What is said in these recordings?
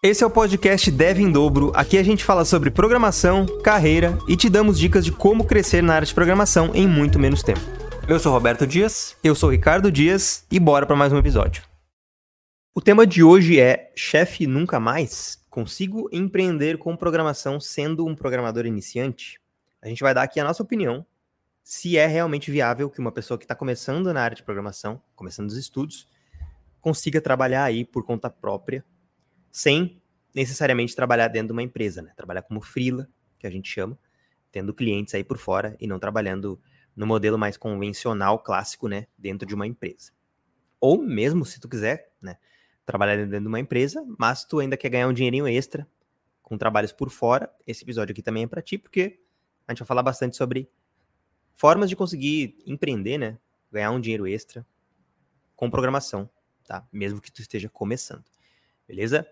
Esse é o podcast Dev em Dobro. Aqui a gente fala sobre programação, carreira e te damos dicas de como crescer na área de programação em muito menos tempo. Eu sou Roberto Dias, eu sou Ricardo Dias e bora para mais um episódio. O tema de hoje é chefe nunca mais? Consigo empreender com programação sendo um programador iniciante? A gente vai dar aqui a nossa opinião se é realmente viável que uma pessoa que está começando na área de programação, começando os estudos, consiga trabalhar aí por conta própria sem necessariamente trabalhar dentro de uma empresa, né? Trabalhar como freela, que a gente chama, tendo clientes aí por fora e não trabalhando no modelo mais convencional, clássico, né, dentro de uma empresa. Ou mesmo se tu quiser, né, trabalhar dentro de uma empresa, mas tu ainda quer ganhar um dinheirinho extra com trabalhos por fora, esse episódio aqui também é para ti, porque a gente vai falar bastante sobre formas de conseguir empreender, né, ganhar um dinheiro extra com programação, tá? Mesmo que tu esteja começando. Beleza?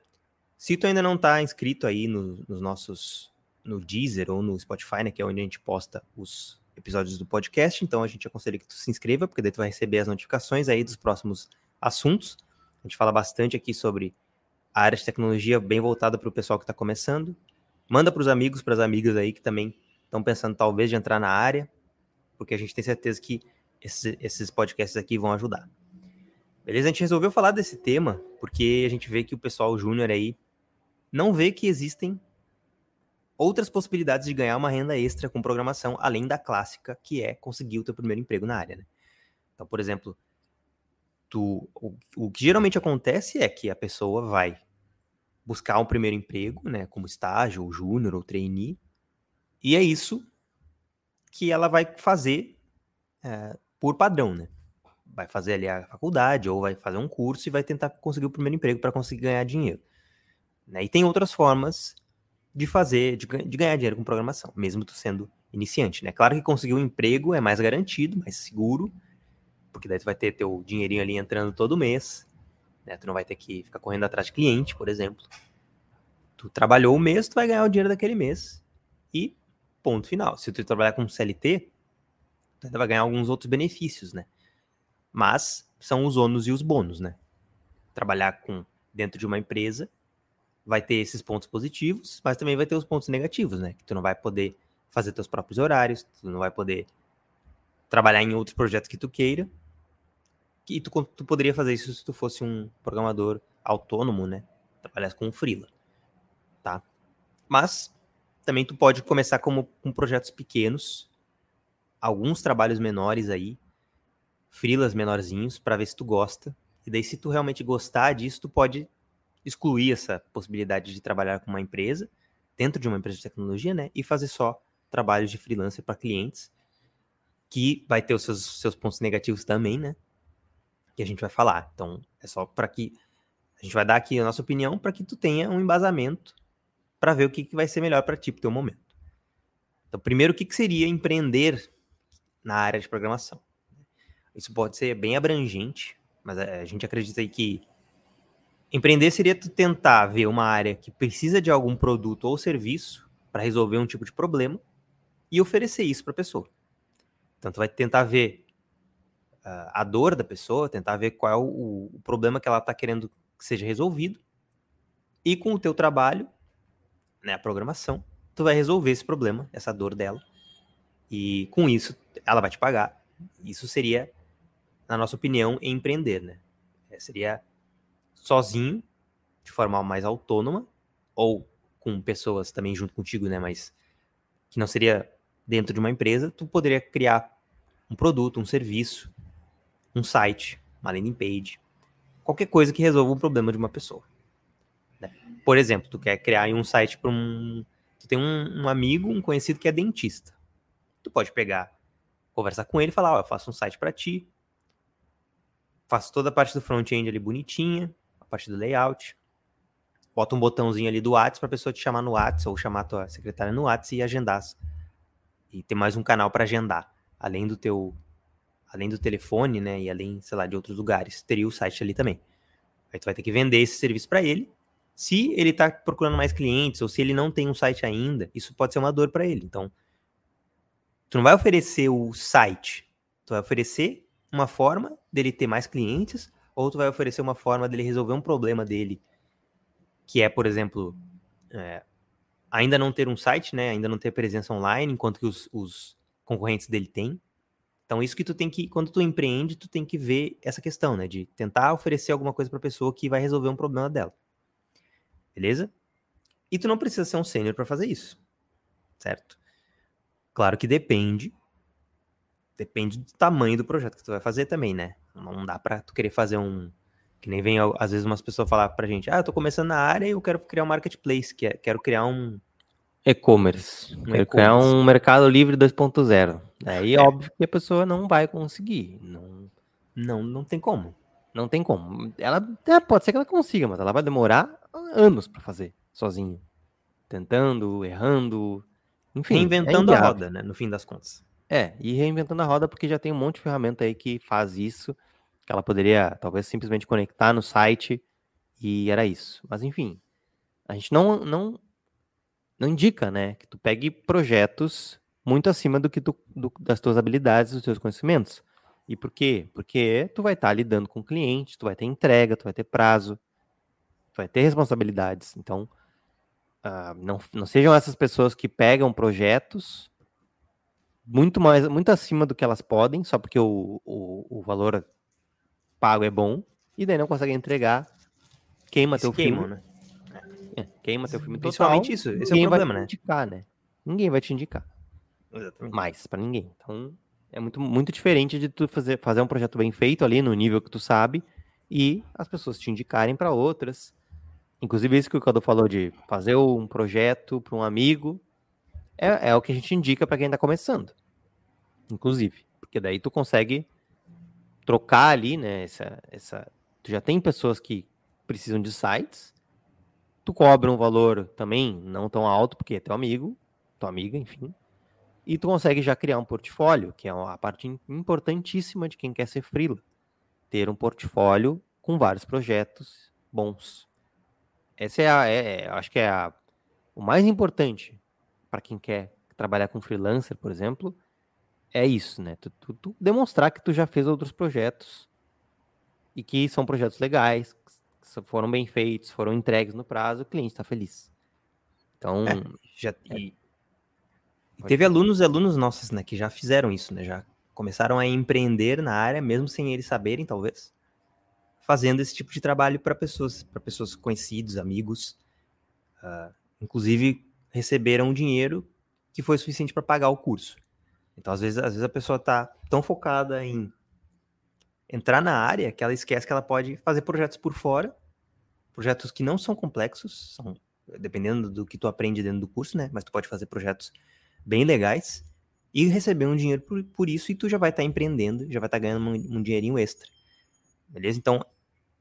Se tu ainda não está inscrito aí no, nos nossos, no Deezer ou no Spotify, né, que é onde a gente posta os episódios do podcast, então a gente aconselha que tu se inscreva, porque daí tu vai receber as notificações aí dos próximos assuntos. A gente fala bastante aqui sobre a área de tecnologia bem voltada para o pessoal que está começando. Manda para os amigos, para as amigas aí que também estão pensando talvez de entrar na área, porque a gente tem certeza que esses, esses podcasts aqui vão ajudar. Beleza? A gente resolveu falar desse tema porque a gente vê que o pessoal júnior aí não vê que existem outras possibilidades de ganhar uma renda extra com programação, além da clássica, que é conseguir o teu primeiro emprego na área, né? Então, por exemplo, tu, o, o que geralmente acontece é que a pessoa vai buscar um primeiro emprego, né, como estágio, ou júnior, ou trainee, e é isso que ela vai fazer é, por padrão, né? Vai fazer ali a faculdade, ou vai fazer um curso e vai tentar conseguir o primeiro emprego para conseguir ganhar dinheiro. Né? E tem outras formas de fazer, de, de, ganhar dinheiro com programação, mesmo tu sendo iniciante, né? Claro que conseguir um emprego é mais garantido, mais seguro, porque daí tu vai ter teu dinheirinho ali entrando todo mês, né? Tu não vai ter que ficar correndo atrás de cliente, por exemplo. Tu trabalhou o mês, tu vai ganhar o dinheiro daquele mês e ponto final. Se tu trabalhar com CLT, tu ainda vai ganhar alguns outros benefícios, né? Mas são os ônus e os bônus, né? Trabalhar com dentro de uma empresa vai ter esses pontos positivos, mas também vai ter os pontos negativos, né? Que tu não vai poder fazer teus próprios horários, tu não vai poder trabalhar em outros projetos que tu queira. E tu, tu poderia fazer isso se tu fosse um programador autônomo, né? Trabalhar com um freela, tá? Mas também tu pode começar como com projetos pequenos, alguns trabalhos menores aí, freelas menorzinhos, para ver se tu gosta. E daí, se tu realmente gostar disso, tu pode excluir essa possibilidade de trabalhar com uma empresa, dentro de uma empresa de tecnologia, né? E fazer só trabalhos de freelancer para clientes, que vai ter os seus, seus pontos negativos também, né? Que a gente vai falar. Então, é só para que a gente vai dar aqui a nossa opinião para que tu tenha um embasamento para ver o que, que vai ser melhor para ti pro teu momento. Então, primeiro, o que, que seria empreender na área de programação? Isso pode ser bem abrangente, mas a gente acredita aí que Empreender seria tu tentar ver uma área que precisa de algum produto ou serviço para resolver um tipo de problema e oferecer isso para a pessoa. Então, tu vai tentar ver uh, a dor da pessoa, tentar ver qual é o, o problema que ela está querendo que seja resolvido. E com o teu trabalho, né, a programação, tu vai resolver esse problema, essa dor dela. E com isso, ela vai te pagar. Isso seria, na nossa opinião, empreender, né? É, seria sozinho, de forma mais autônoma, ou com pessoas também junto contigo, né? Mas que não seria dentro de uma empresa, tu poderia criar um produto, um serviço, um site, uma landing page, qualquer coisa que resolva o problema de uma pessoa. Né? Por exemplo, tu quer criar um site para um. Tu tem um, um, amigo, um conhecido que é dentista. Tu pode pegar, conversar com ele e falar: Ó, oh, eu faço um site para ti, faço toda a parte do front-end ali bonitinha, a parte do layout. Bota um botãozinho ali do WhatsApp para a pessoa te chamar no WhatsApp ou chamar a tua secretária no WhatsApp e agendar. E ter mais um canal para agendar, além do teu além do telefone, né, e além, sei lá, de outros lugares. Teria o site ali também. Aí tu vai ter que vender esse serviço para ele. Se ele está procurando mais clientes ou se ele não tem um site ainda, isso pode ser uma dor para ele. Então, tu não vai oferecer o site, tu vai oferecer uma forma dele ter mais clientes ou tu vai oferecer uma forma dele resolver um problema dele que é, por exemplo, é, ainda não ter um site, né? Ainda não ter presença online, enquanto que os, os concorrentes dele têm. Então, isso que tu tem que, quando tu empreende, tu tem que ver essa questão, né? De tentar oferecer alguma coisa para a pessoa que vai resolver um problema dela. Beleza? E tu não precisa ser um sênior para fazer isso. Certo? Claro que depende. Depende do tamanho do projeto que tu vai fazer também, né? Não dá para tu querer fazer um que nem vem às vezes umas pessoas falar pra gente: "Ah, eu tô começando na área e eu quero criar um marketplace, que é, quero criar um e-commerce. Um quero criar um mercado livre 2.0". Aí é. óbvio que a pessoa não vai conseguir, não não não tem como. Não tem como. Ela é, pode ser que ela consiga, mas ela vai demorar anos para fazer sozinho. Tentando, errando, enfim. Reinventando é a roda, né? No fim das contas. É, e reinventando a roda porque já tem um monte de ferramenta aí que faz isso, que ela poderia talvez simplesmente conectar no site e era isso. Mas enfim, a gente não, não, não indica, né, que tu pegue projetos muito acima do que tu, do, das tuas habilidades, dos teus conhecimentos. E por quê? Porque tu vai estar tá lidando com clientes, tu vai ter entrega, tu vai ter prazo, tu vai ter responsabilidades. Então, uh, não, não sejam essas pessoas que pegam projetos muito mais, muito acima do que elas podem, só porque o, o, o valor pago é bom, e daí não conseguem entregar, queima teu queima, filme. Né? É, queima teu filme Principalmente isso, esse é o problema, vai né? Indicar, né? Ninguém vai te indicar. Exatamente. Mais para ninguém. Então, é muito, muito diferente de tu fazer, fazer um projeto bem feito ali no nível que tu sabe e as pessoas te indicarem para outras. Inclusive, isso que o Cadu falou de fazer um projeto para um amigo é, é, o que a gente indica para quem está começando. Inclusive, porque daí tu consegue trocar ali, né? Essa, essa, tu já tem pessoas que precisam de sites, tu cobra um valor também não tão alto, porque é teu amigo, tua amiga, enfim, e tu consegue já criar um portfólio, que é a parte importantíssima de quem quer ser freela. Ter um portfólio com vários projetos bons. Essa é a, é, é acho que é a, o mais importante para quem quer trabalhar com freelancer, por exemplo, é isso, né? Tu, tu, tu, demonstrar que tu já fez outros projetos e que são projetos legais, que foram bem feitos, foram entregues no prazo, o cliente está feliz. Então, é, já é. e, e teve alunos e alunos nossos, né, que já fizeram isso, né? Já começaram a empreender na área, mesmo sem eles saberem, talvez, fazendo esse tipo de trabalho para pessoas, para pessoas conhecidos, amigos, uh, inclusive receberam dinheiro que foi suficiente para pagar o curso. Então, às vezes, às vezes a pessoa está tão focada em entrar na área que ela esquece que ela pode fazer projetos por fora, projetos que não são complexos, são dependendo do que tu aprende dentro do curso, né? Mas tu pode fazer projetos bem legais e receber um dinheiro por, por isso e tu já vai estar tá empreendendo, já vai estar tá ganhando um, um, dinheirinho extra. Beleza? Então,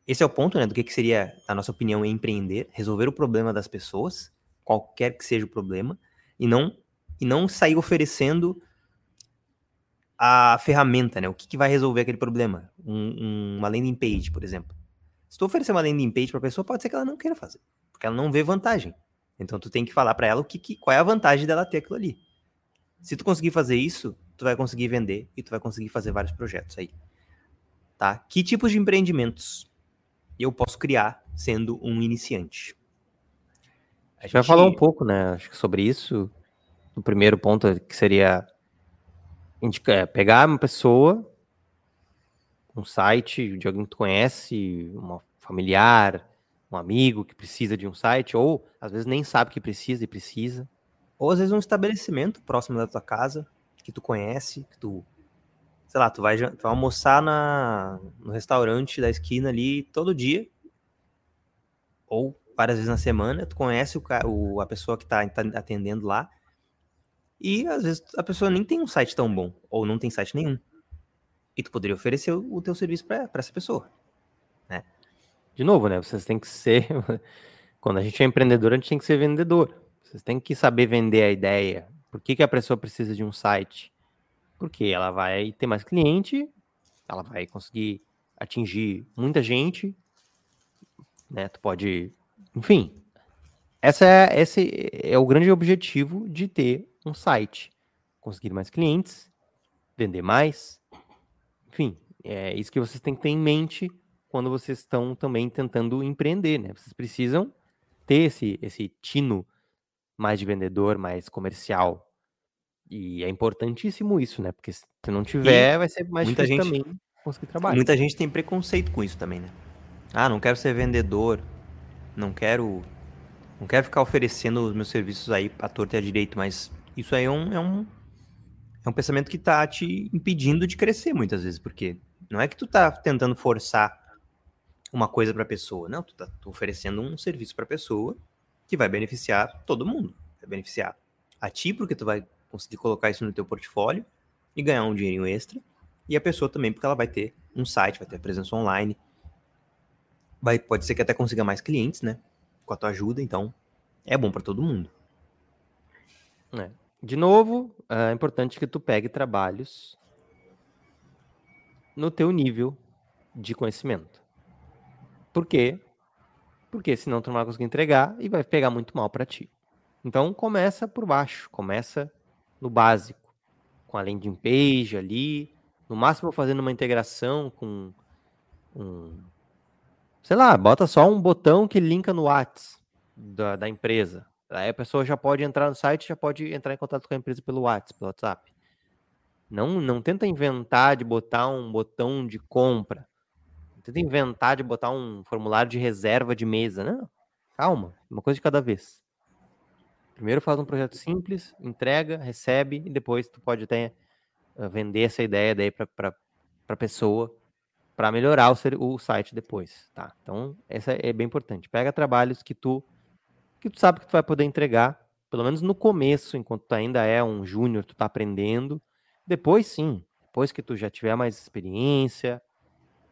esse é o ponto, né, do que, que seria, na nossa opinião, empreender, resolver o problema das pessoas, qualquer que seja o problema, e não e não sair oferecendo a ferramenta, né? O que, que vai resolver aquele problema? Um, um, uma landing page, por exemplo. Se tu oferecer uma landing page para a pessoa, pode ser que ela não queira fazer, porque ela não vê vantagem. Então tu tem que falar para ela o que, que, qual é a vantagem dela ter aquilo ali. Se tu conseguir fazer isso, tu vai conseguir vender e tu vai conseguir fazer vários projetos aí. Tá? Que tipos de empreendimentos eu posso criar sendo um iniciante? A gente já falou um pouco, né, acho que sobre isso. O primeiro ponto que seria é, pegar uma pessoa, um site de alguém que tu conhece, uma familiar, um amigo que precisa de um site, ou às vezes nem sabe que precisa e precisa. Ou às vezes um estabelecimento próximo da tua casa, que tu conhece, que tu, sei lá, tu vai, tu vai almoçar na, no restaurante da esquina ali todo dia, ou várias vezes na semana, tu conhece o, o a pessoa que está tá atendendo lá, e às vezes a pessoa nem tem um site tão bom, ou não tem site nenhum. E tu poderia oferecer o, teu serviço para essa pessoa, né? De novo, né? Vocês têm que ser. Quando a gente é empreendedor, a gente tem que ser vendedor. Vocês têm que saber vender a ideia. Por que, que a pessoa precisa de um site? Porque ela vai ter mais cliente, ela vai conseguir atingir muita gente, né? Tu pode. Enfim. Essa é, esse é o grande objetivo de ter um site, conseguir mais clientes, vender mais, enfim, é isso que vocês têm que ter em mente quando vocês estão também tentando empreender, né? Vocês precisam ter esse, esse tino mais de vendedor, mais comercial. E é importantíssimo isso, né? Porque se não tiver, e vai ser mais difícil gente, também conseguir trabalhar. Muita gente tem preconceito com isso também, né? Ah, não quero ser vendedor, não quero não quero ficar oferecendo os meus serviços aí para torta e a direito, mas isso aí é um, é um, é um pensamento que tá te impedindo de crescer muitas vezes, porque não é que tu tá tentando forçar uma coisa para a pessoa, não, tu tá oferecendo um serviço para a pessoa que vai beneficiar todo mundo, vai beneficiar a ti porque tu vai conseguir colocar isso no teu portfólio e ganhar um dinheirinho extra, e a pessoa também porque ela vai ter um site, vai ter presença online, vai pode ser que até consiga mais clientes, né? com a tua ajuda, então é bom para todo mundo. É. De novo, é importante que tu pegue trabalhos no teu nível de conhecimento. Por quê? Porque senão tu não vai conseguir entregar e vai pegar muito mal para ti. Então começa por baixo, começa no básico, com a landing page ali, no máximo fazendo uma integração com um sei lá, bota só um botão que linka no WhatsApp da, da empresa. Aí a pessoa já pode entrar no site, já pode entrar em contato com a empresa pelo WhatsApp, pelo WhatsApp. Não, não tenta inventar de botar um botão de compra. Não tenta inventar de botar um formulário de reserva de mesa. Não. Calma, uma coisa de cada vez. Primeiro faz um projeto simples, entrega, recebe e depois tu pode até eh, vender essa ideia daí para pessoa para melhorar o, o, site depois, tá? Então, essa é bem importante. Pega trabalhos que tu que tu sabe que tu vai poder entregar, pelo menos no começo, enquanto tu ainda é um júnior, tu tá aprendendo. Depois sim, depois que tu já tiver mais experiência,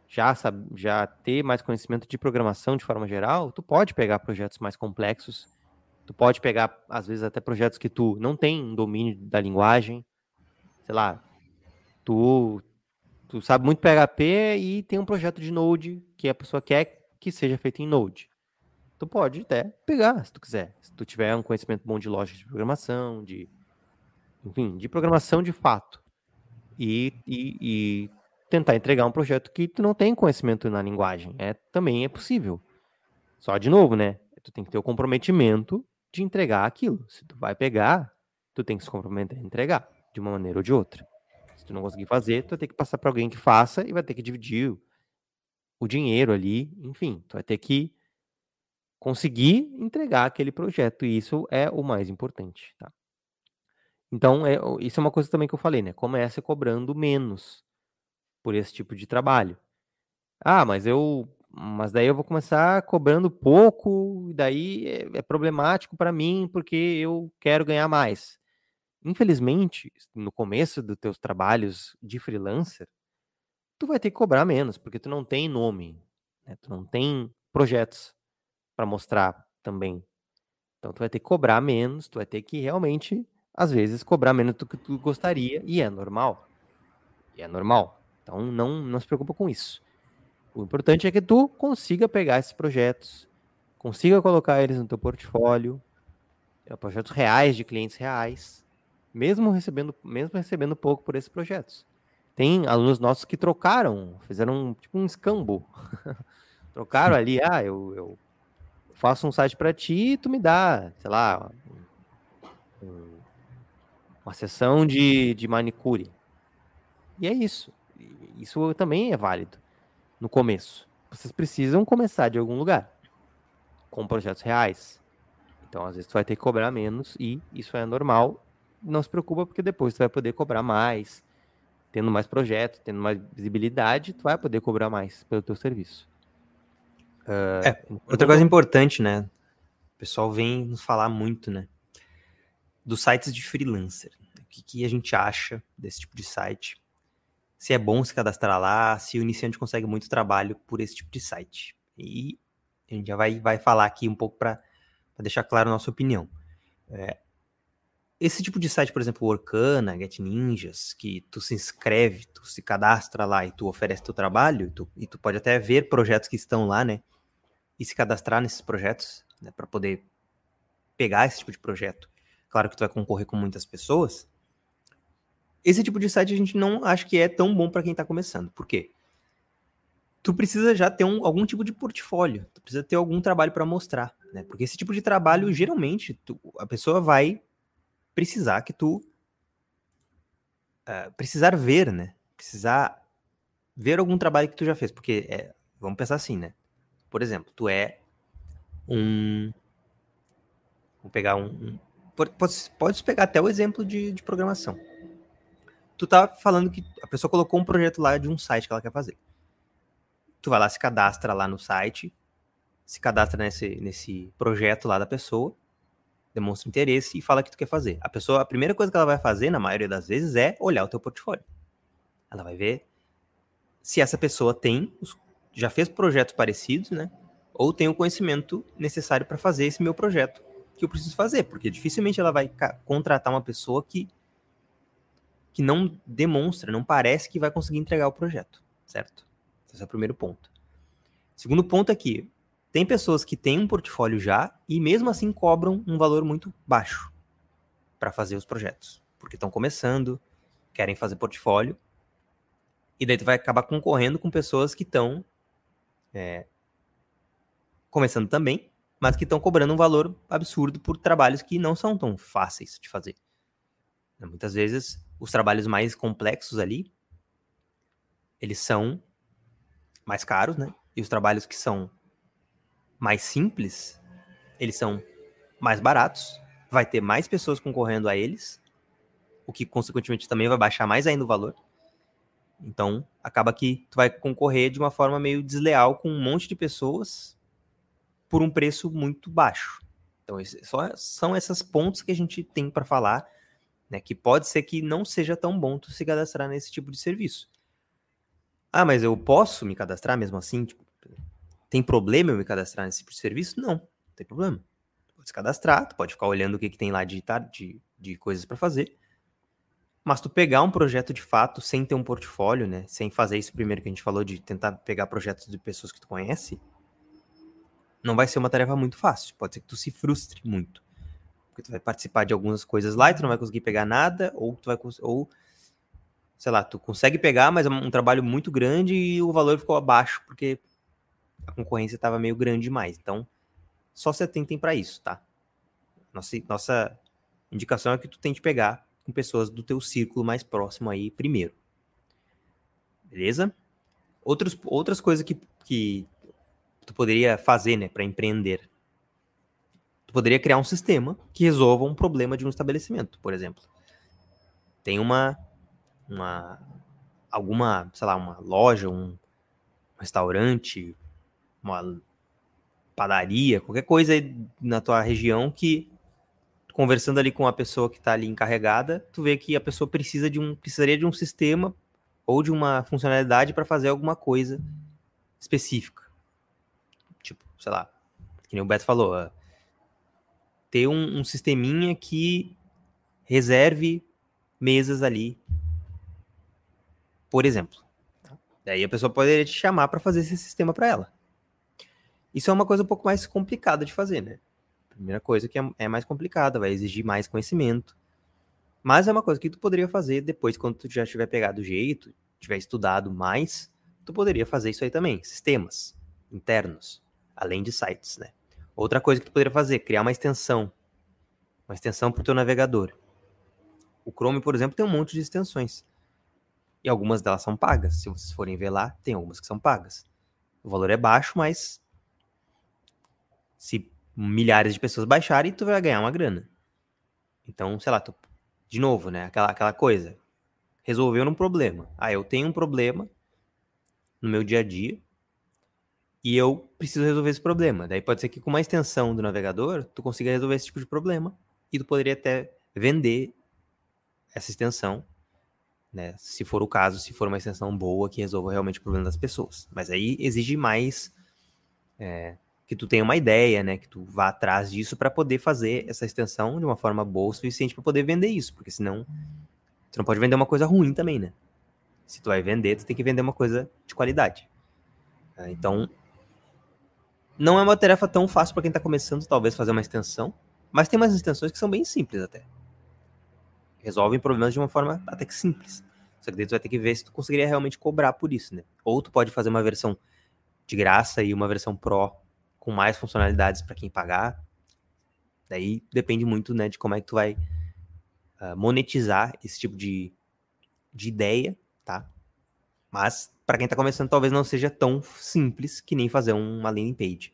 já sabe, já ter mais conhecimento de programação de forma geral, tu pode pegar projetos mais complexos. Tu pode pegar às vezes até projetos que tu não tem domínio da linguagem. Sei lá, tu tu sabe muito PHP e tem um projeto de Node que a pessoa quer que seja feito em Node. Tu pode até pegar, se tu quiser. Se tu tiver um conhecimento bom de lógica de programação, de enfim, de programação de fato. E, e, e, tentar entregar um projeto que tu não tem conhecimento na linguagem. É, também é possível. Só de novo, né? Tu tem que ter o comprometimento de entregar aquilo. Se tu vai pegar, tu tem que se comprometer a entregar, de uma maneira ou de outra. Se tu não conseguir fazer, tu vai ter que passar para alguém que faça e vai ter que dividir o dinheiro ali, enfim, tu vai ter que conseguir entregar aquele projeto e isso é o mais importante, tá? Então, é, isso é uma coisa também que eu falei, né? Comece cobrando menos por esse tipo de trabalho. Ah, mas eu, mas daí eu vou começar cobrando pouco, e daí é, é problemático para mim porque eu quero ganhar mais. Infelizmente, no começo dos teus trabalhos de freelancer, tu vai ter que cobrar menos, porque tu não tem nome, né? tu não tem projetos para mostrar também. Então tu vai ter que cobrar menos, tu vai ter que realmente, às vezes, cobrar menos do que tu gostaria, e é normal. E é normal. Então não, não se preocupa com isso. O importante é que tu consiga pegar esses projetos, consiga colocar eles no teu portfólio, é, projetos reais de clientes reais, mesmo recebendo, mesmo recebendo pouco por esses projetos. Tem alunos nossos que trocaram, fizeram tipo um escambo. trocaram ali, ah, eu, eu faço um site para ti e tu me dá, sei lá, um, uma sessão de, de manicure. E é isso. Isso também é válido no começo. Vocês precisam começar de algum lugar com projetos reais. Então, às vezes, tu vai ter que cobrar menos e isso é normal não se preocupa, porque depois tu vai poder cobrar mais, tendo mais projetos, tendo mais visibilidade, tu vai poder cobrar mais pelo teu serviço. Uh, é, outra coisa importante, né? O pessoal vem nos falar muito, né? Dos sites de freelancer. O que, que a gente acha desse tipo de site? Se é bom se cadastrar lá, se o iniciante consegue muito trabalho por esse tipo de site. E a gente já vai, vai falar aqui um pouco para deixar claro a nossa opinião. É, esse tipo de site, por exemplo, Orkana, Get Ninjas, que tu se inscreve, tu se cadastra lá e tu oferece teu trabalho, tu, e tu pode até ver projetos que estão lá, né? E se cadastrar nesses projetos, né? Para poder pegar esse tipo de projeto. Claro que tu vai concorrer com muitas pessoas. Esse tipo de site a gente não acha que é tão bom para quem está começando. Por quê? tu precisa já ter um, algum tipo de portfólio, tu precisa ter algum trabalho para mostrar, né? Porque esse tipo de trabalho, geralmente, tu, a pessoa vai precisar que tu uh, precisar ver, né? Precisar ver algum trabalho que tu já fez, porque é, vamos pensar assim, né? Por exemplo, tu é um vou pegar um, um pode, pode pegar até o exemplo de, de programação. Tu tá falando que a pessoa colocou um projeto lá de um site que ela quer fazer. Tu vai lá, se cadastra lá no site, se cadastra nesse, nesse projeto lá da pessoa, demonstra interesse e fala que tu quer fazer. A pessoa, a primeira coisa que ela vai fazer, na maioria das vezes, é olhar o teu portfólio. Ela vai ver se essa pessoa tem, já fez projetos parecidos, né? Ou tem o conhecimento necessário para fazer esse meu projeto que eu preciso fazer, porque dificilmente ela vai contratar uma pessoa que que não demonstra, não parece que vai conseguir entregar o projeto, certo? Esse é o primeiro ponto. Segundo ponto é que tem pessoas que têm um portfólio já e mesmo assim cobram um valor muito baixo para fazer os projetos, porque estão começando, querem fazer portfólio, e daí tu vai acabar concorrendo com pessoas que estão é, começando também, mas que estão cobrando um valor absurdo por trabalhos que não são tão fáceis de fazer. Muitas vezes, os trabalhos mais complexos ali, eles são mais caros, né? E os trabalhos que são mais simples, eles são mais baratos, vai ter mais pessoas concorrendo a eles, o que consequentemente também vai baixar mais ainda o valor. Então, acaba que tu vai concorrer de uma forma meio desleal com um monte de pessoas por um preço muito baixo. Então, só são esses pontos que a gente tem para falar, né, que pode ser que não seja tão bom tu se cadastrar nesse tipo de serviço. Ah, mas eu posso me cadastrar mesmo assim? Tipo, tem problema eu me cadastrar nesse tipo serviço? Não, não tem problema. Tu pode se cadastrar, tu pode ficar olhando o que, que tem lá de, de, de coisas para fazer. Mas tu pegar um projeto de fato sem ter um portfólio, né? Sem fazer isso primeiro que a gente falou de tentar pegar projetos de pessoas que tu conhece, não vai ser uma tarefa muito fácil. Pode ser que tu se frustre muito. Porque tu vai participar de algumas coisas lá e tu não vai conseguir pegar nada, ou tu vai ou sei lá, tu consegue pegar, mas é um trabalho muito grande e o valor ficou abaixo porque a concorrência estava meio grande demais. Então, só se atentem para isso, tá? Nossa, nossa indicação é que tu tente pegar com pessoas do teu círculo mais próximo aí primeiro. Beleza? Outros, outras coisas que, que tu poderia fazer, né, para empreender. Tu poderia criar um sistema que resolva um problema de um estabelecimento, por exemplo. Tem uma uma alguma, sei lá, uma loja, um restaurante, uma padaria, qualquer coisa na tua região que conversando ali com a pessoa que está ali encarregada, tu vê que a pessoa precisa de um precisaria de um sistema ou de uma funcionalidade para fazer alguma coisa específica. Tipo, sei lá, que nem o Beto falou, ter um, um sisteminha que reserve mesas ali, por exemplo. Daí a pessoa poderia te chamar para fazer esse sistema para ela. Isso é uma coisa um pouco mais complicada de fazer, né? Primeira coisa que é, é mais complicada, vai exigir mais conhecimento. Mas é uma coisa que tu poderia fazer depois, quando tu já tiver pegado o jeito, tiver estudado mais, tu poderia fazer isso aí também. Sistemas internos, além de sites, né? Outra coisa que tu poderia fazer, criar uma extensão. Uma extensão para o teu navegador. O Chrome, por exemplo, tem um monte de extensões. E algumas delas são pagas. Se vocês forem ver lá, tem algumas que são pagas. O valor é baixo, mas se milhares de pessoas baixarem, tu vai ganhar uma grana. Então, sei lá, tu, de novo, né? Aquela, aquela coisa. Resolveu um problema. Ah, eu tenho um problema no meu dia a dia e eu preciso resolver esse problema. Daí pode ser que com uma extensão do navegador, tu consiga resolver esse tipo de problema e tu poderia até vender essa extensão, né? Se for o caso, se for uma extensão boa que resolva realmente o problema das pessoas. Mas aí exige mais é, que tu tenha uma ideia, né? Que tu vá atrás disso para poder fazer essa extensão de uma forma boa o suficiente para poder vender isso, porque senão tu não pode vender uma coisa ruim também, né? Se tu vai vender, tu tem que vender uma coisa de qualidade. Tá? Então, não é uma tarefa tão fácil para quem está começando, talvez, fazer uma extensão, mas tem umas extensões que são bem simples até. Resolvem problemas de uma forma até que simples. Só que daí tu vai ter que ver se tu conseguiria realmente cobrar por isso, né? Ou tu pode fazer uma versão de graça e uma versão Pro com mais funcionalidades para quem pagar. Daí depende muito, né, de como é que tu vai uh, monetizar esse tipo de, de ideia, tá? Mas para quem está começando, talvez não seja tão simples que nem fazer uma landing page.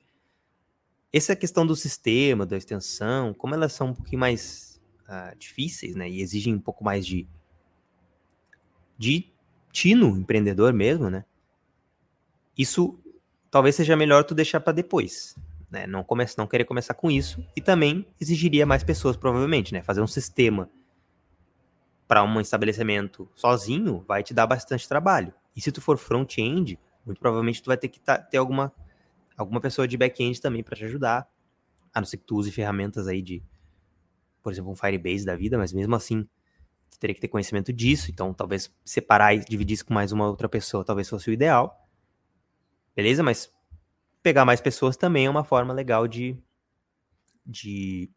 Essa questão do sistema, da extensão, como elas são um pouquinho mais uh, difíceis, né, e exigem um pouco mais de de tino empreendedor mesmo, né? Isso talvez seja melhor tu deixar para depois, né? Não comece, não querer começar com isso e também exigiria mais pessoas provavelmente, né? Fazer um sistema para um estabelecimento sozinho vai te dar bastante trabalho. E se tu for front-end, muito provavelmente tu vai ter que tá, ter alguma alguma pessoa de back-end também para te ajudar, a não ser que tu use ferramentas aí de, por exemplo, um Firebase da vida, mas mesmo assim tu teria que ter conhecimento disso, então talvez separar e dividir isso com mais uma outra pessoa talvez fosse o ideal. Beleza? Mas pegar mais pessoas também é uma forma legal de, de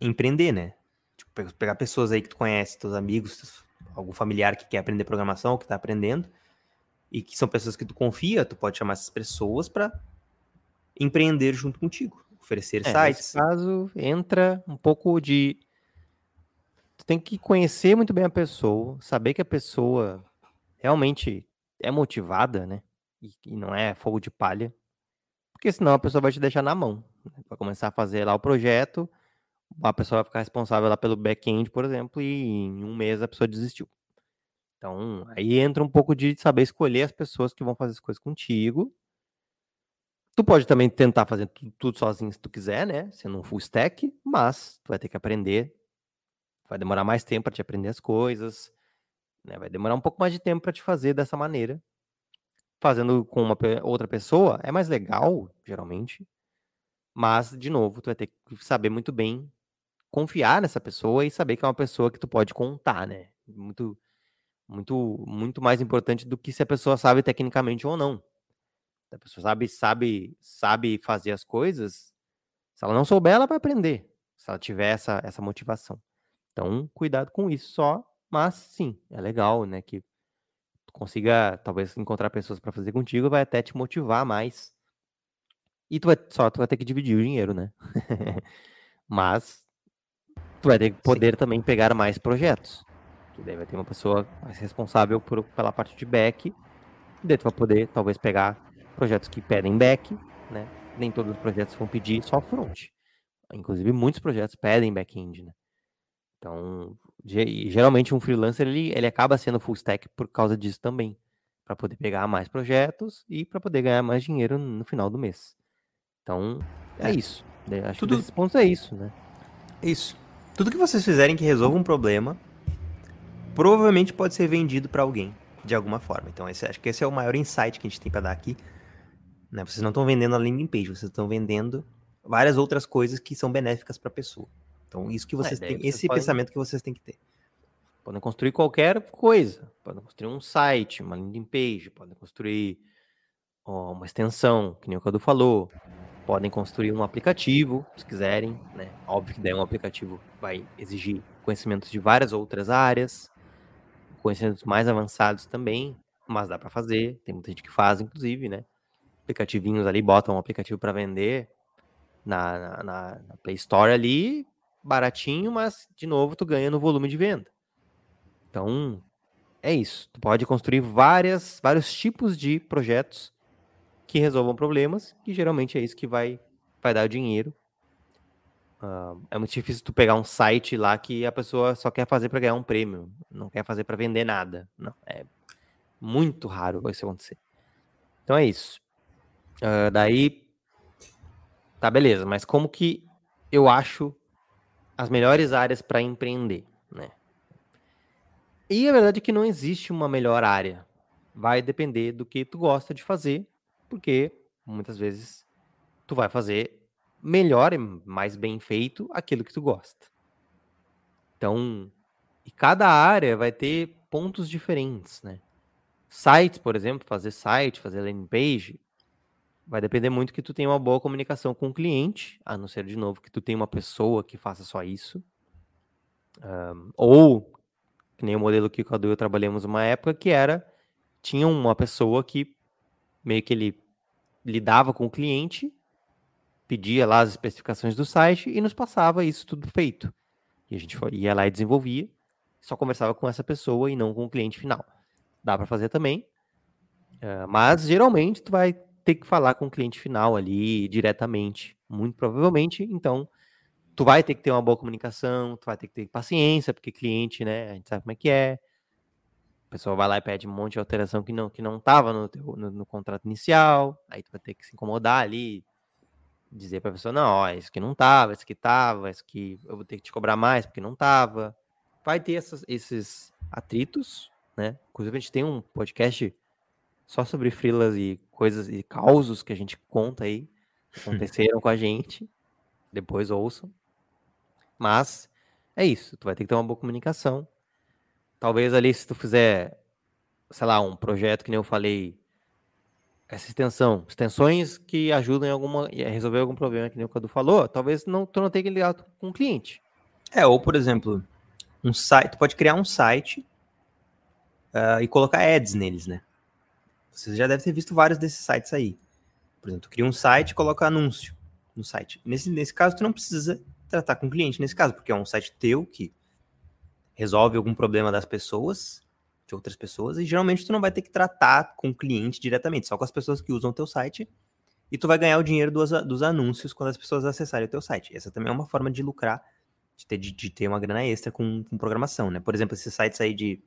empreender, né? Tipo, pegar pessoas aí que tu conhece, teus amigos, algum familiar que quer aprender programação, que tá aprendendo, e que são pessoas que tu confia, tu pode chamar essas pessoas para empreender junto contigo, oferecer é, sites. Nesse caso, entra um pouco de tu tem que conhecer muito bem a pessoa, saber que a pessoa realmente é motivada, né? E, e não é fogo de palha. Porque senão a pessoa vai te deixar na mão. Né? Vai começar a fazer lá o projeto, a pessoa vai ficar responsável lá pelo back-end, por exemplo, e em um mês a pessoa desistiu. Então, aí entra um pouco de saber escolher as pessoas que vão fazer as coisas contigo. Tu pode também tentar fazer tudo, tudo sozinho se tu quiser, né? Sendo um full stack, mas tu vai ter que aprender vai demorar mais tempo para te aprender as coisas, né? Vai demorar um pouco mais de tempo para te fazer dessa maneira. Fazendo com uma outra pessoa é mais legal, geralmente. Mas, de novo, tu vai ter que saber muito bem confiar nessa pessoa e saber que é uma pessoa que tu pode contar, né? Muito, muito, muito mais importante do que se a pessoa sabe tecnicamente ou não. Se a pessoa sabe, sabe, sabe fazer as coisas, se ela não souber, ela vai aprender. Se ela tiver essa, essa motivação. Então, cuidado com isso só, mas sim, é legal, né, que tu consiga talvez encontrar pessoas para fazer contigo, vai até te motivar mais. E tu vai só tu vai ter que dividir o dinheiro, né? mas tu vai ter que poder sim. também pegar mais projetos. Que daí vai ter uma pessoa mais responsável por, pela parte de back, e daí tu vai poder talvez pegar projetos que pedem back, né? Nem todos os projetos vão pedir só front. Inclusive, muitos projetos pedem back-end, né? Então, geralmente um freelancer ele, ele acaba sendo full stack por causa disso também, para poder pegar mais projetos e para poder ganhar mais dinheiro no final do mês. Então, é, é isso. Acho Tudo... que desses pontos é isso, né? Isso. Tudo que vocês fizerem que resolva um problema, provavelmente pode ser vendido para alguém de alguma forma. Então, esse, acho que esse é o maior insight que a gente tem para dar aqui. Né? Vocês não estão vendendo a landing page, vocês estão vendendo várias outras coisas que são benéficas para a pessoa. Então, isso que é, vocês é, têm, esse podem, pensamento que vocês têm que ter. Podem construir qualquer coisa. Podem construir um site, uma landing page, podem construir ó, uma extensão, que nem o Cadu falou. Podem construir um aplicativo, se quiserem, né? Óbvio que daí um aplicativo vai exigir conhecimentos de várias outras áreas, conhecimentos mais avançados também, mas dá para fazer. Tem muita gente que faz, inclusive, né? Aplicativinhos ali, botam um aplicativo para vender na, na, na Play Store ali, baratinho, mas de novo tu ganha no volume de venda. Então, é isso. Tu pode construir várias, vários tipos de projetos que resolvam problemas, que geralmente é isso que vai, vai dar o dinheiro. Uh, é muito difícil tu pegar um site lá que a pessoa só quer fazer para ganhar um prêmio, não quer fazer para vender nada. Não, é muito raro isso acontecer. Então é isso. Uh, daí, tá beleza. Mas como que eu acho as melhores áreas para empreender, né? E a verdade é que não existe uma melhor área. Vai depender do que tu gosta de fazer, porque muitas vezes tu vai fazer melhor e mais bem feito aquilo que tu gosta. Então, e cada área vai ter pontos diferentes, né? Sites, por exemplo, fazer site, fazer landing page, Vai depender muito que tu tenha uma boa comunicação com o cliente, a não ser de novo que tu tenha uma pessoa que faça só isso. Um, ou, que nem o modelo que o Cadu e eu trabalhamos uma época, que era, tinha uma pessoa que meio que ele lidava com o cliente, pedia lá as especificações do site e nos passava isso tudo feito. E a gente ia lá e desenvolvia, só conversava com essa pessoa e não com o cliente final. Dá para fazer também, uh, mas geralmente tu vai ter que falar com o cliente final ali diretamente, muito provavelmente. Então, tu vai ter que ter uma boa comunicação, tu vai ter que ter paciência, porque cliente, né, a gente sabe como é que é. A pessoa vai lá e pede um monte de alteração que não que não estava no, no, no, contrato inicial, aí tu vai ter que se incomodar ali, dizer para a pessoa, não, ó, isso que não tava, isso que tava, isso que eu vou ter que te cobrar mais porque não tava. Vai ter essas, esses atritos, né? Inclusive a gente tem um podcast só sobre frilas e coisas e causos que a gente conta aí, que aconteceram com a gente. Depois ouçam. Mas é isso, tu vai ter que ter uma boa comunicação. Talvez ali, se tu fizer, sei lá, um projeto que nem eu falei, essa extensão, extensões que ajudem alguma, a resolver algum problema que nem o Cadu falou, talvez não, tu não tenha que ligar com o cliente. É, ou por exemplo, um site, tu pode criar um site uh, e colocar ads neles, né? Você já deve ter visto vários desses sites aí. Por exemplo, tu cria um site coloca anúncio no site. Nesse, nesse caso, tu não precisa tratar com o cliente nesse caso, porque é um site teu que resolve algum problema das pessoas, de outras pessoas, e geralmente tu não vai ter que tratar com o cliente diretamente, só com as pessoas que usam o teu site, e tu vai ganhar o dinheiro dos, dos anúncios quando as pessoas acessarem o teu site. Essa também é uma forma de lucrar, de ter, de, de ter uma grana extra com, com, programação, né? Por exemplo, esses sites aí de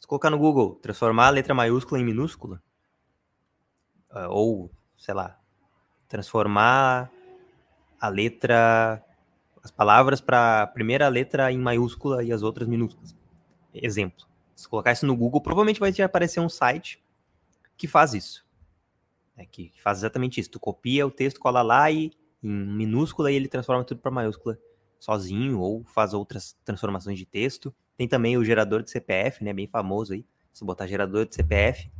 se colocar no Google, transformar a letra maiúscula em minúscula, uh, ou, sei lá, transformar a letra as palavras para a primeira letra em maiúscula e as outras minúsculas. Exemplo. Se colocar isso no Google, provavelmente vai te aparecer um site que faz isso. É, que faz exatamente isso. Tu copia o texto, cola lá e em minúscula e ele transforma tudo para maiúscula sozinho ou faz outras transformações de texto. Tem também o gerador de CPF, né, bem famoso aí. Se botar gerador de CPF,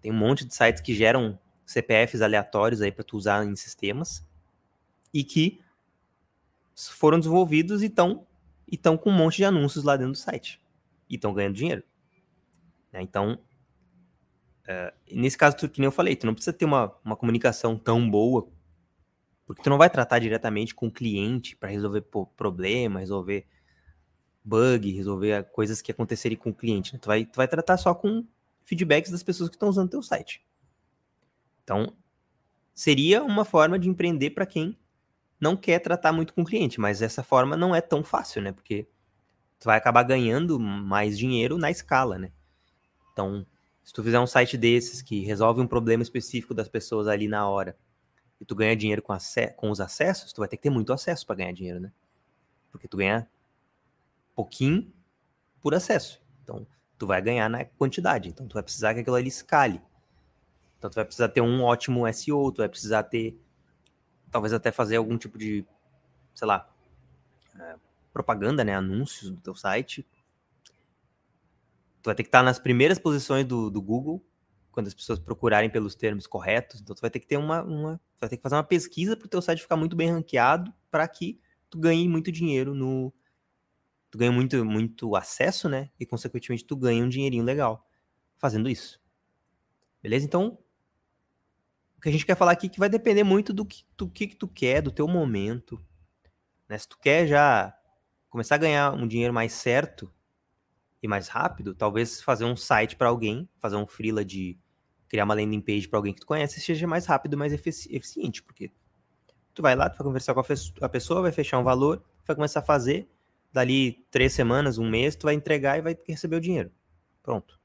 tem um monte de sites que geram CPFs aleatórios aí para tu usar em sistemas e que foram desenvolvidos e estão e com um monte de anúncios lá dentro do site. E estão ganhando dinheiro. Né? Então, uh, nesse caso, tu, que nem eu falei, tu não precisa ter uma, uma comunicação tão boa, porque tu não vai tratar diretamente com o cliente para resolver problema, resolver bug, resolver coisas que acontecerem com o cliente. Né? Tu, vai, tu vai tratar só com feedbacks das pessoas que estão usando teu site. Então, seria uma forma de empreender para quem não quer tratar muito com o cliente, mas essa forma não é tão fácil, né? Porque tu vai acabar ganhando mais dinheiro na escala, né? Então, se tu fizer um site desses que resolve um problema específico das pessoas ali na hora e tu ganha dinheiro com, com os acessos, tu vai ter que ter muito acesso para ganhar dinheiro, né? Porque tu ganha pouquinho por acesso. Então, tu vai ganhar na quantidade. Então, tu vai precisar que aquilo ali escale. Então, tu vai precisar ter um ótimo SEO, tu vai precisar ter talvez até fazer algum tipo de, sei lá, é, propaganda, né, anúncios do teu site. Tu vai ter que estar nas primeiras posições do, do Google quando as pessoas procurarem pelos termos corretos. Então tu vai ter que ter uma, uma vai ter que fazer uma pesquisa para o teu site ficar muito bem ranqueado para que tu ganhe muito dinheiro no tu ganhe muito muito acesso, né? E consequentemente tu ganhe um dinheirinho legal fazendo isso. Beleza? Então, o que a gente quer falar aqui é que vai depender muito do que tu, que, que tu quer, do teu momento. Né? Se tu quer já começar a ganhar um dinheiro mais certo e mais rápido, talvez fazer um site para alguém, fazer um freela de criar uma landing page para alguém que tu conhece, seja mais rápido mais efici eficiente, porque tu vai lá, tu vai conversar com a pessoa, vai fechar um valor, vai começar a fazer, dali três semanas, um mês, tu vai entregar e vai receber o dinheiro. Pronto.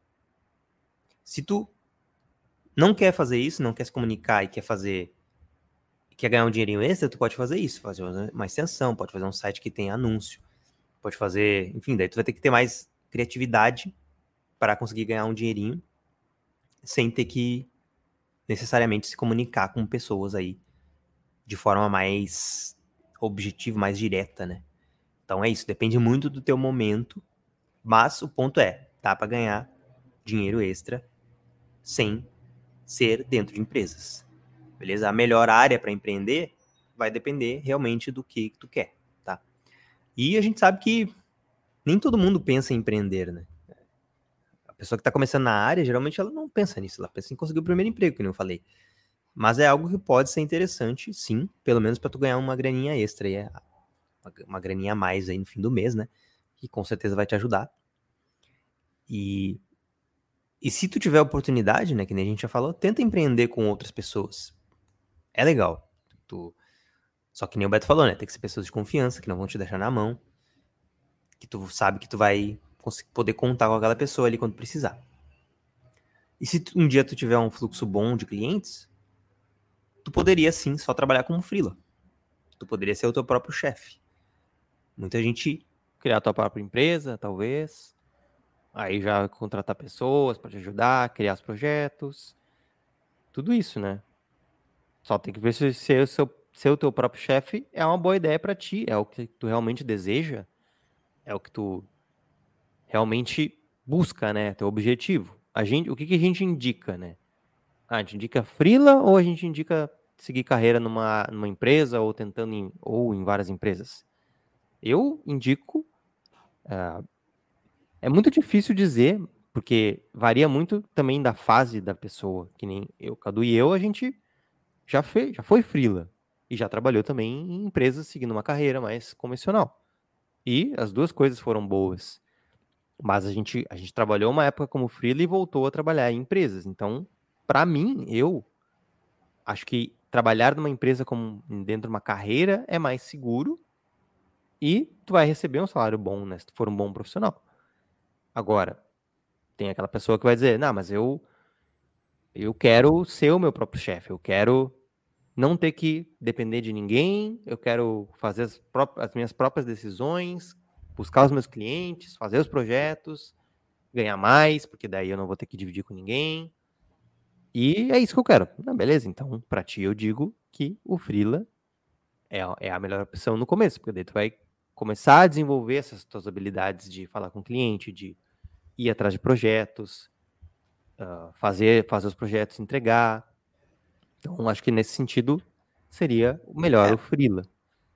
Se tu não quer fazer isso, não quer se comunicar e quer fazer quer ganhar um dinheirinho extra, tu pode fazer isso, fazer uma extensão, pode fazer um site que tem anúncio, pode fazer, enfim, daí tu vai ter que ter mais criatividade para conseguir ganhar um dinheirinho sem ter que necessariamente se comunicar com pessoas aí de forma mais objetiva, mais direta, né? Então é isso, depende muito do teu momento, mas o ponto é, dá para ganhar dinheiro extra sem ser dentro de empresas. Beleza? A melhor área para empreender vai depender realmente do que tu quer, tá? E a gente sabe que nem todo mundo pensa em empreender, né? Pessoa que está começando na área, geralmente ela não pensa nisso, ela pensa em conseguir o primeiro emprego, como eu falei. Mas é algo que pode ser interessante, sim, pelo menos para tu ganhar uma graninha extra, aí, uma graninha a mais aí no fim do mês, né? Que com certeza vai te ajudar. E, e se tu tiver oportunidade, né, que nem a gente já falou, tenta empreender com outras pessoas. É legal. Tu, só que nem o Beto falou, né? Tem que ser pessoas de confiança, que não vão te deixar na mão. Que tu sabe que tu vai poder contar com aquela pessoa ali quando precisar. E se um dia tu tiver um fluxo bom de clientes, tu poderia sim só trabalhar como freela. Tu poderia ser o teu próprio chefe. Muita gente criar a tua própria empresa, talvez. Aí já contratar pessoas para te ajudar, criar os projetos. Tudo isso, né? Só tem que ver se ser o, seu, ser o teu próprio chefe é uma boa ideia para ti, é o que tu realmente deseja, é o que tu realmente busca, né? Teu objetivo. A gente, o que, que a gente indica, né? Ah, a gente indica freela ou a gente indica seguir carreira numa, numa empresa ou tentando em, ou em várias empresas? Eu indico. Uh, é muito difícil dizer, porque varia muito também da fase da pessoa. Que nem eu, Cadu e eu, a gente já, fez, já foi freela e já trabalhou também em empresas seguindo uma carreira mais convencional. E as duas coisas foram boas. Mas a gente, a gente trabalhou uma época como freela e voltou a trabalhar em empresas. Então, para mim, eu acho que trabalhar numa empresa como dentro de uma carreira é mais seguro e tu vai receber um salário bom, né? Se tu for um bom profissional. Agora, tem aquela pessoa que vai dizer, não, mas eu eu quero ser o meu próprio chefe, eu quero não ter que depender de ninguém, eu quero fazer as, as minhas próprias decisões, buscar os meus clientes, fazer os projetos, ganhar mais, porque daí eu não vou ter que dividir com ninguém. E é isso que eu quero. Ah, beleza, então, para ti eu digo que o Freela é, é a melhor opção no começo, porque daí tu vai começar a desenvolver essas tuas habilidades de falar com o cliente, de ir atrás de projetos, uh, fazer, fazer os projetos, entregar. Então, acho que nesse sentido seria o melhor é. o Freela.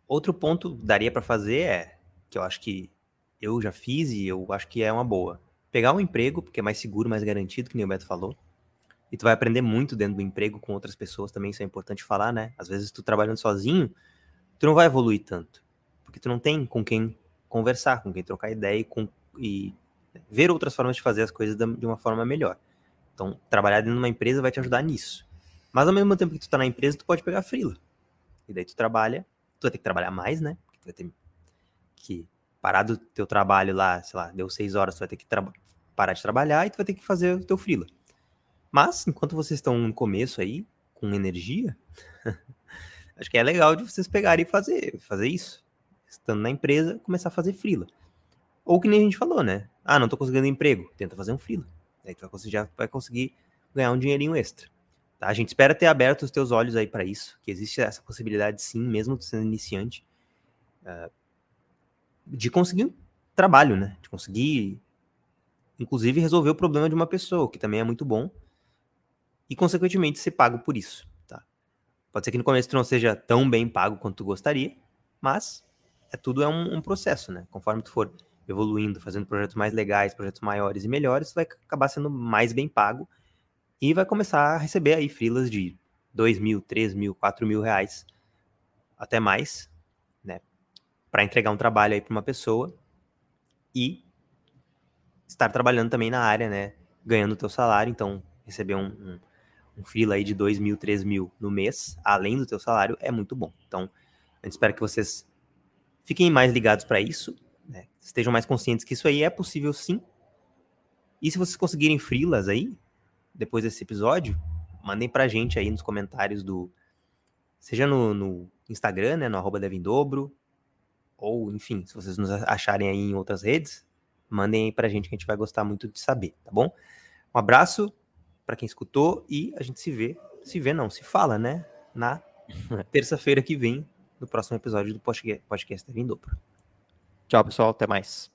Outro ponto daria para fazer é que eu acho que eu já fiz e eu acho que é uma boa. Pegar um emprego, porque é mais seguro, mais garantido, que nem o Beto falou. E tu vai aprender muito dentro do emprego com outras pessoas também, isso é importante falar, né? Às vezes tu trabalhando sozinho, tu não vai evoluir tanto. Porque tu não tem com quem conversar, com quem trocar ideia e, com, e ver outras formas de fazer as coisas de uma forma melhor. Então, trabalhar dentro de uma empresa vai te ajudar nisso. Mas ao mesmo tempo que tu tá na empresa, tu pode pegar frila. E daí tu trabalha, tu vai ter que trabalhar mais, né? Porque tu vai ter que parar do teu trabalho lá, sei lá, deu seis horas, tu vai ter que parar de trabalhar e tu vai ter que fazer o teu frila. Mas, enquanto vocês estão no começo aí, com energia, acho que é legal de vocês pegarem e fazer, fazer isso. Estando na empresa, começar a fazer frila. Ou que nem a gente falou, né? Ah, não tô conseguindo emprego, tenta fazer um frila. Aí tu vai conseguir, já vai conseguir ganhar um dinheirinho extra. Tá? A gente espera ter aberto os teus olhos aí para isso, que existe essa possibilidade sim, mesmo sendo iniciante. Uh, de conseguir trabalho, né? De conseguir, inclusive, resolver o problema de uma pessoa, que também é muito bom, e, consequentemente, ser pago por isso, tá? Pode ser que no começo tu não seja tão bem pago quanto tu gostaria, mas é tudo é um, um processo, né? Conforme tu for evoluindo, fazendo projetos mais legais, projetos maiores e melhores, tu vai acabar sendo mais bem pago e vai começar a receber aí frilas de 2 mil, 3 mil, 4 mil reais, até mais, para entregar um trabalho aí para uma pessoa e estar trabalhando também na área, né? Ganhando o teu salário, então receber um, um, um freela aí de 2 mil, 3 mil no mês, além do teu salário, é muito bom. Então, eu espero que vocês fiquem mais ligados para isso, né? estejam mais conscientes que isso aí é possível sim. E se vocês conseguirem freelas aí, depois desse episódio, mandem pra gente aí nos comentários do. Seja no, no Instagram, né? No arroba Devindobro, ou, enfim, se vocês nos acharem aí em outras redes, mandem aí pra gente que a gente vai gostar muito de saber, tá bom? Um abraço para quem escutou e a gente se vê, se vê não, se fala, né? Na terça-feira que vem, no próximo episódio do podcast, podcast Vindopro. Tchau, pessoal, até mais.